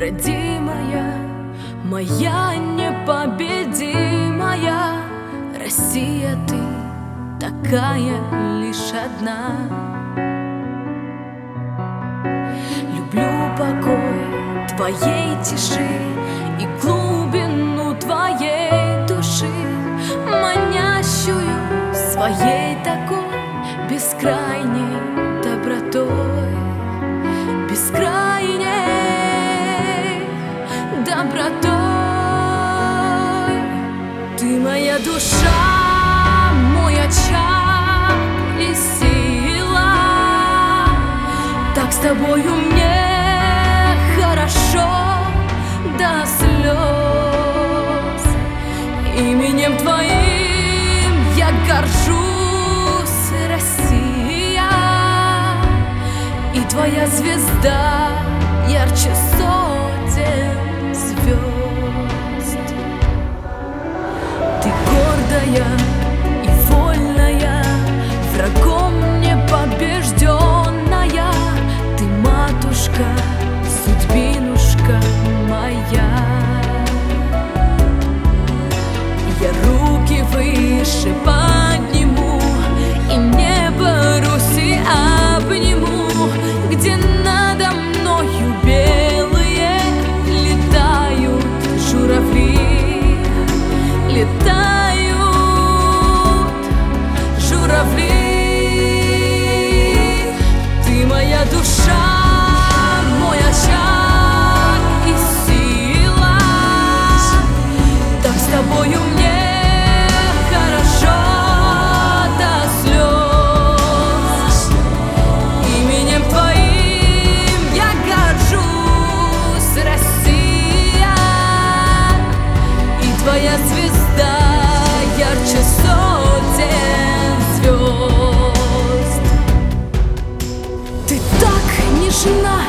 родимая, моя непобедимая Россия, ты такая лишь одна. Люблю покой твоей тиши и глубину твоей души, манящую своей такой бескрайней добротой. Ты моя душа, мой очаг и сила. Так с тобою мне хорошо до слез. Именем твоим я горжусь, Россия. И твоя звезда ярче сотен твоя звезда ярче сотен звезд. Ты так нежна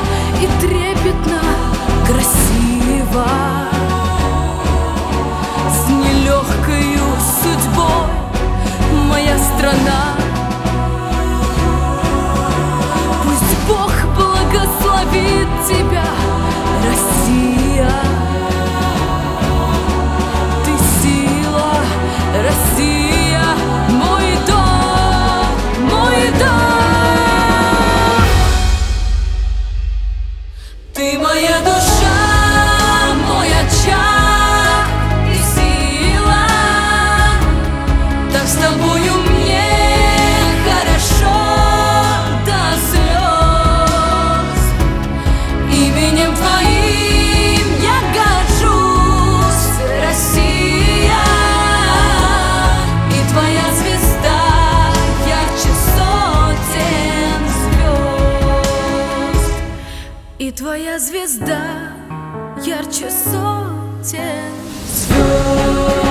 И твоя звезда ярче сотен звезд.